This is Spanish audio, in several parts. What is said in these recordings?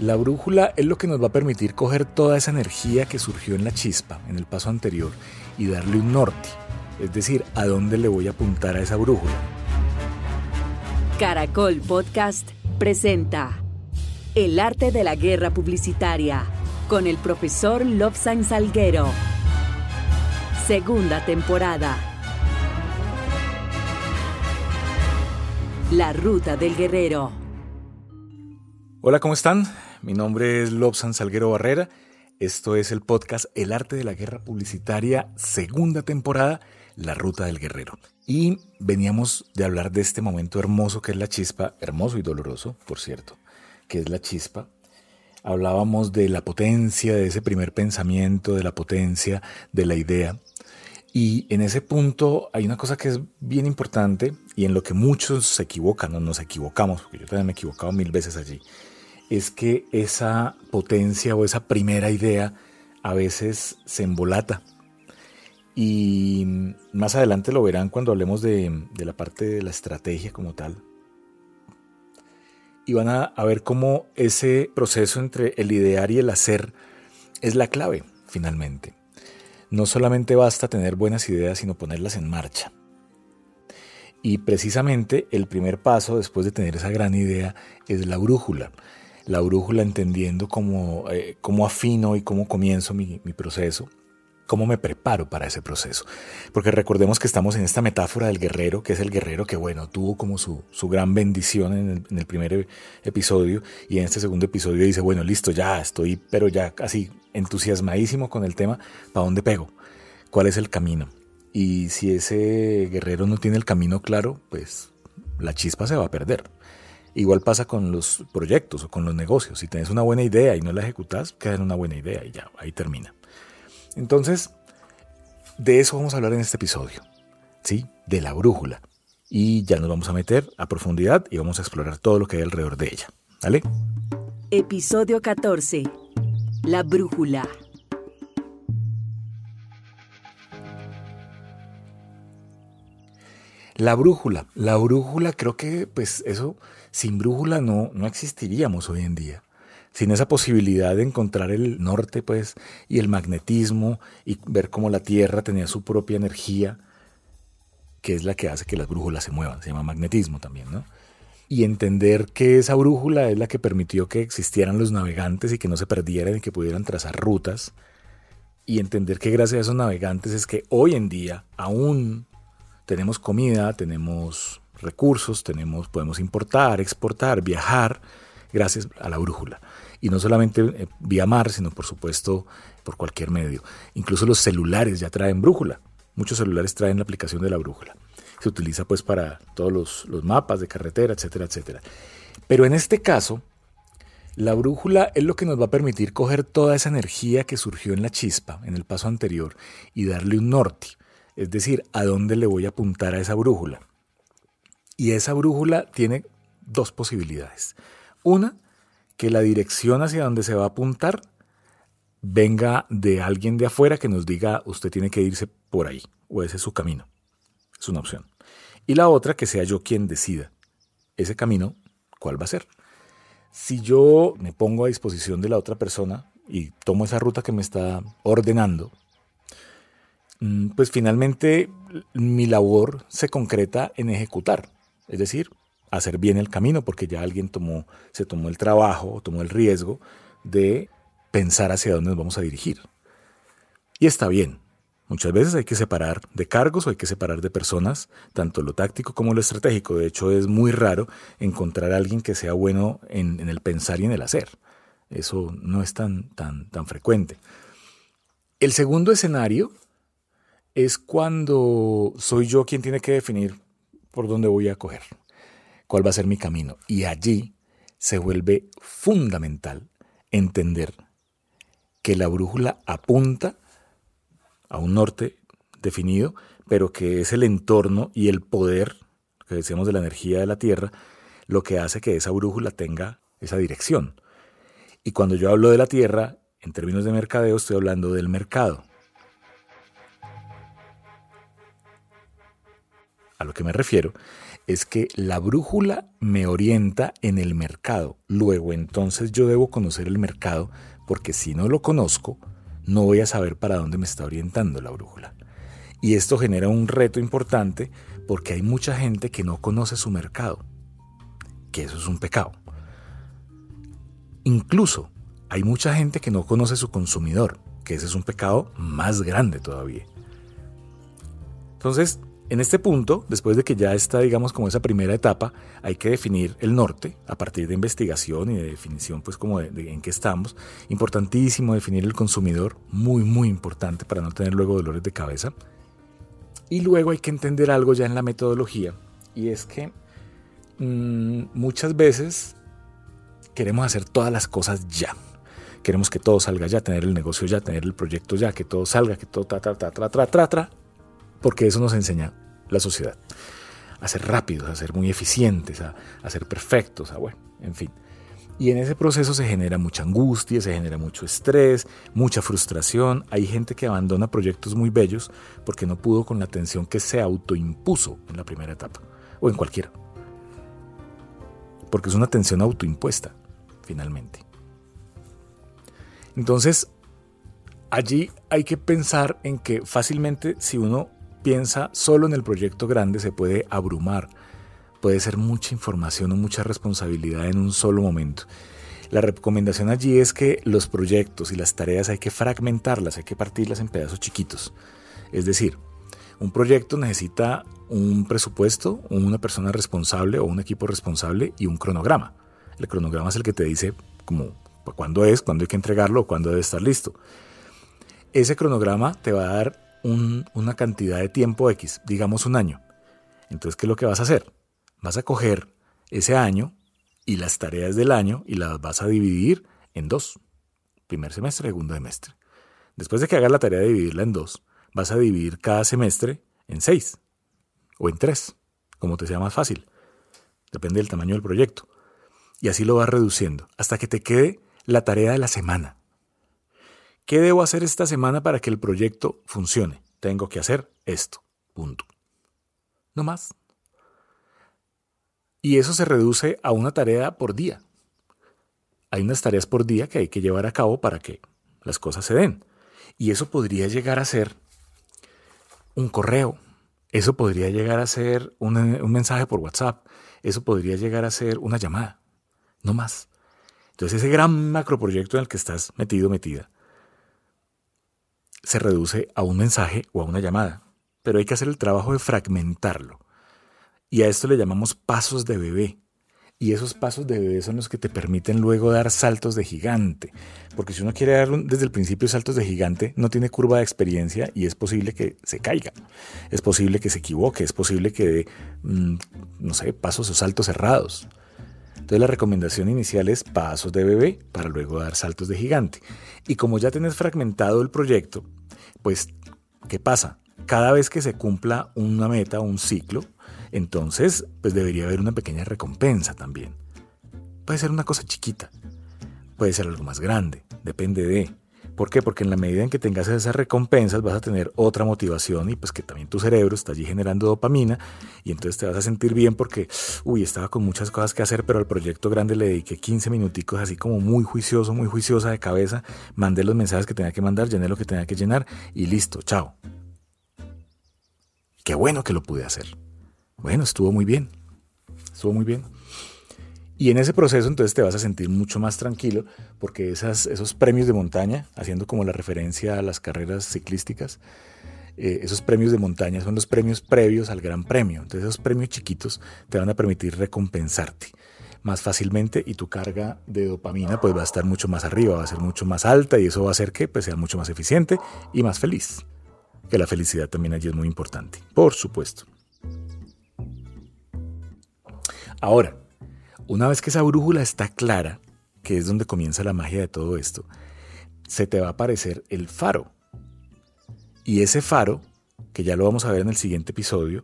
La brújula es lo que nos va a permitir coger toda esa energía que surgió en la chispa, en el paso anterior, y darle un norte, es decir, a dónde le voy a apuntar a esa brújula. Caracol Podcast presenta El arte de la guerra publicitaria con el profesor Lobsan Salguero. Segunda temporada. La ruta del guerrero. Hola, ¿cómo están? Mi nombre es Lobsan Salguero Barrera. Esto es el podcast El arte de la guerra publicitaria, segunda temporada, La ruta del guerrero. Y veníamos de hablar de este momento hermoso que es la chispa, hermoso y doloroso, por cierto, que es la chispa. Hablábamos de la potencia, de ese primer pensamiento, de la potencia de la idea. Y en ese punto hay una cosa que es bien importante y en lo que muchos se equivocan, no nos equivocamos, porque yo también me he equivocado mil veces allí, es que esa potencia o esa primera idea a veces se embolata. Y más adelante lo verán cuando hablemos de, la parte de la estrategia como tal. Y van a, a ver cómo ese proceso entre el idear y el hacer es la clave, finalmente. No solamente basta tener buenas ideas, sino ponerlas en marcha. Y precisamente el primer paso después de tener esa gran idea es la brújula la brújula entendiendo cómo, eh, cómo afino y cómo comienzo mi, proceso, cómo me preparo para ese proceso. Porque recordemos que estamos en esta metáfora del guerrero, que es el guerrero que, bueno, tuvo como su, su gran bendición en el, primer e, episodio y en este segundo episodio dice, bueno, listo, ya estoy, pero ya casi entusiasmadísimo con el tema, ¿para dónde pego? ¿Cuál es el camino? Y si ese guerrero no tiene el camino claro, pues la chispa se va a perder. Igual pasa con los proyectos o con los negocios. Si tienes una buena idea y no la ejecutas, queda en una buena idea y ya, ahí termina. Entonces, de eso vamos a hablar en este episodio, ¿sí? De la brújula. Y ya nos vamos a meter a profundidad y vamos a explorar todo lo que hay alrededor de ella. ¿Vale? Episodio 14. La brújula. La brújula. La brújula, creo que pues eso sin brújula no, no existiríamos hoy en día. Sin esa posibilidad de encontrar el norte, pues, y el magnetismo, y ver cómo la Tierra tenía su propia energía, que es la que hace que las brújulas se muevan, se llama magnetismo también, ¿no? Y entender que esa brújula es la que permitió que existieran los navegantes y que no se perdieran y que pudieran trazar rutas. Y entender que gracias a esos navegantes es que hoy en día aún tenemos comida, tenemos recursos, tenemos, podemos importar, exportar, viajar, gracias a la brújula. Y no solamente eh, vía mar, sino por supuesto por cualquier medio. Incluso los celulares ya traen brújula. Muchos celulares traen la aplicación de la brújula. Se utiliza pues para todos los, los mapas de carretera, etcétera, etcétera. Pero en este caso, la brújula es lo que nos va a permitir coger toda esa energía que surgió en la chispa, en el paso anterior, y darle un norte. Es decir, a dónde le voy a apuntar a esa brújula. Y esa brújula tiene dos posibilidades. Una, que la dirección hacia donde se va a apuntar venga de alguien de afuera que nos diga usted tiene que irse por ahí o ese es su camino. Es una opción. Y la otra, que sea yo quien decida ese camino, cuál va a ser. Si yo me pongo a disposición de la otra persona y tomo esa ruta que me está ordenando, pues finalmente mi labor se concreta en ejecutar es decir, hacer bien el camino porque ya alguien tomó, se tomó el trabajo, tomó el riesgo de pensar hacia dónde nos vamos a dirigir. Y está bien. Muchas veces hay que separar de cargos o hay que separar de personas, tanto lo táctico como lo estratégico. De hecho, es muy raro encontrar a alguien que sea bueno en, en el pensar y en el hacer. Eso no es tan, tan, tan frecuente. El segundo escenario es cuando soy yo quien tiene que definir por dónde voy a coger, cuál va a ser mi camino. Y allí se vuelve fundamental entender que la brújula apunta a un norte definido, pero que es el entorno y el poder, que decíamos de la energía de la Tierra, lo que hace que esa brújula tenga esa dirección. Y cuando yo hablo de la Tierra, en términos de mercadeo, estoy hablando del mercado. A lo que me refiero es que la brújula me orienta en el mercado. Luego entonces yo debo conocer el mercado porque si no lo conozco, no voy a saber para dónde me está orientando la brújula. Y esto genera un reto importante porque hay mucha gente que no conoce su mercado, que eso es un pecado. Incluso hay mucha gente que no conoce su consumidor, que ese es un pecado más grande todavía. Entonces, en este punto, después de que ya está, digamos, como esa primera etapa, hay que definir el norte a partir de investigación y de definición, pues como en qué estamos. Importantísimo definir el consumidor, muy, muy importante para no tener luego dolores de cabeza. Y luego hay que entender algo ya en la metodología, y es que mm, muchas veces queremos hacer todas las cosas ya. Queremos que todo salga ya, tener el negocio ya, tener el proyecto ya, que todo salga, que todo tra, tra, tra, tra, tra, tra, tra, porque eso nos enseña la sociedad. A ser rápidos, a ser muy eficientes, a, ser perfectos, a bueno, en fin. Y en ese proceso se genera mucha angustia, se genera mucho estrés, mucha frustración. Hay gente que abandona proyectos muy bellos porque no pudo con la atención que se autoimpuso en la primera etapa o en cualquiera. Porque es una tensión autoimpuesta, finalmente. Entonces, allí hay que pensar en que fácilmente si uno piensa solo en el proyecto grande se puede abrumar, puede ser mucha información o mucha responsabilidad en un solo momento. La recomendación allí es que los proyectos y las tareas hay que fragmentarlas, hay que partirlas en pedazos chiquitos. Es decir, un proyecto necesita un presupuesto, una persona responsable o un equipo responsable y un cronograma. El cronograma es el que te dice como cuándo es, cuándo hay que entregarlo, cuándo debe estar listo. Ese cronograma te va a dar una cantidad de tiempo X, digamos un año. Entonces, ¿qué es lo que vas a hacer? Vas a coger ese año y las tareas del año y las vas a dividir en dos. Primer semestre, segundo semestre. Después de que hagas la tarea de dividirla en dos, vas a dividir cada semestre en seis o en tres, como te sea más fácil. Depende del tamaño del proyecto. Y así lo vas reduciendo hasta que te quede la tarea de la semana. ¿Qué debo hacer esta semana para que el proyecto funcione? Tengo que hacer esto. Punto. No más. Y eso se reduce a una tarea por día. Hay unas tareas por día que hay que llevar a cabo para que las cosas se den. Y eso podría llegar a ser un correo. Eso podría llegar a ser un, mensaje por WhatsApp. Eso podría llegar a ser una llamada. No más. Entonces ese gran macroproyecto en el que estás metido, metida, se reduce a un mensaje o a una llamada, pero hay que hacer el trabajo de fragmentarlo. Y a esto le llamamos pasos de bebé. Y esos pasos de bebé son los que te permiten luego dar saltos de gigante. Porque si uno quiere dar desde el principio saltos de gigante, no tiene curva de experiencia y es posible que se caiga. Es posible que se equivoque, es posible que dé, mm, no sé, pasos o saltos cerrados. Entonces la recomendación inicial es pasos de bebé para luego dar saltos de gigante. Y como ya tienes fragmentado el proyecto, pues, ¿qué pasa? Cada vez que se cumpla una meta o un ciclo, entonces pues debería haber una pequeña recompensa también. Puede ser una cosa chiquita, puede ser algo más grande, depende de. ¿Por qué? Porque en la medida en que tengas esas recompensas vas a tener otra motivación y pues que también tu cerebro está allí generando dopamina y entonces te vas a sentir bien porque, uy, estaba con muchas cosas que hacer, pero al proyecto grande le dediqué 15 minuticos así como muy juicioso, muy juiciosa de cabeza, mandé los mensajes que tenía que mandar, llené lo que tenía que llenar y listo, chao. Qué bueno que lo pude hacer. Bueno, estuvo muy bien. Estuvo muy bien. Y en ese proceso entonces te vas a sentir mucho más tranquilo porque esos premios de montaña, haciendo como la referencia a las carreras ciclísticas, eh, esos premios de montaña son los premios previos al gran premio. Entonces esos premios chiquitos te van a permitir recompensarte más fácilmente y tu carga de dopamina pues va a estar mucho más arriba, va a ser mucho más alta y eso va a hacer que pues, sea mucho más eficiente y más feliz. Que la felicidad también allí es muy importante, por supuesto. Ahora, una vez que esa brújula está clara, que es donde comienza la magia de todo esto, se te va a aparecer el faro. Y ese faro, que ya lo vamos a ver en el siguiente episodio,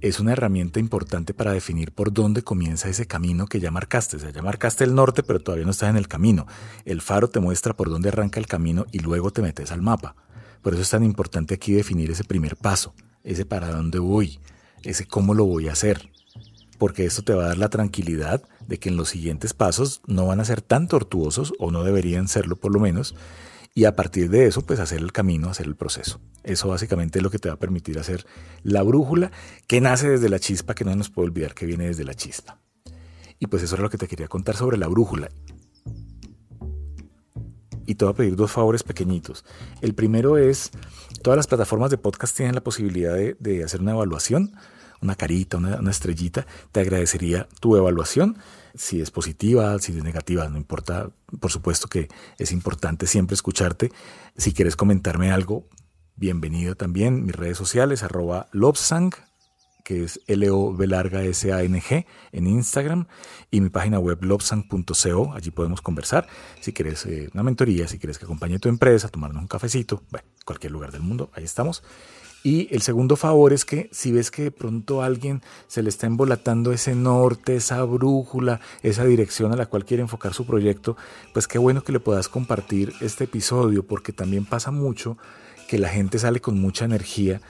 es una herramienta importante para definir por dónde comienza ese camino que ya marcaste. O sea, ya marcaste el norte, pero todavía no estás en el camino. El faro te muestra por dónde arranca el camino y luego te metes al mapa. Por eso es tan importante aquí definir ese primer paso, ese para dónde voy, ese cómo lo voy a hacer. Porque esto te va a dar la tranquilidad de que en los siguientes pasos no van a ser tan tortuosos o no deberían serlo por lo menos y a partir de eso pues hacer el camino, hacer el proceso. Eso básicamente es lo que te va a permitir hacer la brújula que nace desde la chispa, que no nos puede olvidar que viene desde la chispa. Y pues eso era lo que te quería contar sobre la brújula. Y te voy a pedir dos favores pequeñitos. El primero es, todas las plataformas de podcast tienen la posibilidad de, hacer una evaluación, una carita, una, estrellita. Te agradecería tu evaluación si es positiva, si es negativa, no importa. Por supuesto que es importante siempre escucharte. Si quieres comentarme algo, bienvenido también. Mis redes sociales, arroba Lobsang, que es L-O-B larga S-A-N-G en Instagram y mi página web lobsang.co, allí podemos conversar. Si quieres eh, una mentoría, si quieres que acompañe tu empresa, tomarnos un cafecito, bueno, cualquier lugar del mundo, ahí estamos. Y el segundo favor es que si ves que de pronto alguien se le está embolatando ese norte, esa brújula, esa dirección a la cual quiere enfocar su proyecto, pues qué bueno que le puedas compartir este episodio, porque también pasa mucho que la gente sale con mucha energía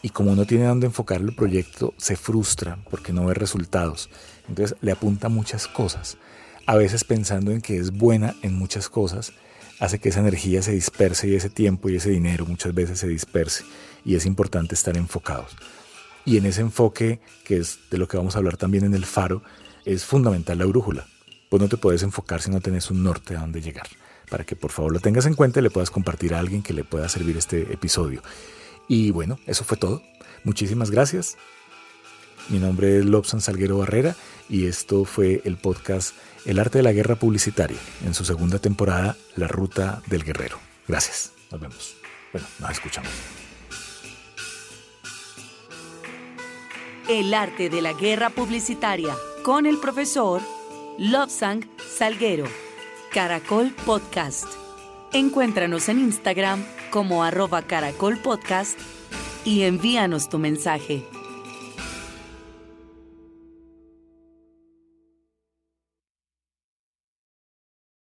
y como no tiene dónde enfocar el proyecto, se frustra porque no ve resultados. Entonces le apunta muchas cosas, a veces pensando en que es buena en muchas cosas, hace que esa energía se disperse y ese tiempo y ese dinero muchas veces se disperse y es importante estar enfocados. Y en ese enfoque, que es de lo que vamos a hablar también en el faro, es fundamental la brújula. Pues no te puedes enfocar si no tienes un norte a dónde llegar. Para que por favor lo tengas en cuenta y le puedas compartir a alguien que le pueda servir este episodio. Y bueno, eso fue todo. Muchísimas gracias. Mi nombre es Lobsan Salguero Barrera y esto fue el podcast El arte de la guerra publicitaria en su segunda temporada, La Ruta del Guerrero. Gracias. Nos vemos. Bueno, nos escuchamos. El arte de la guerra publicitaria con el profesor Lobsang Salguero. Caracol Podcast. Encuéntranos en Instagram como arroba Caracol Podcast y envíanos tu mensaje.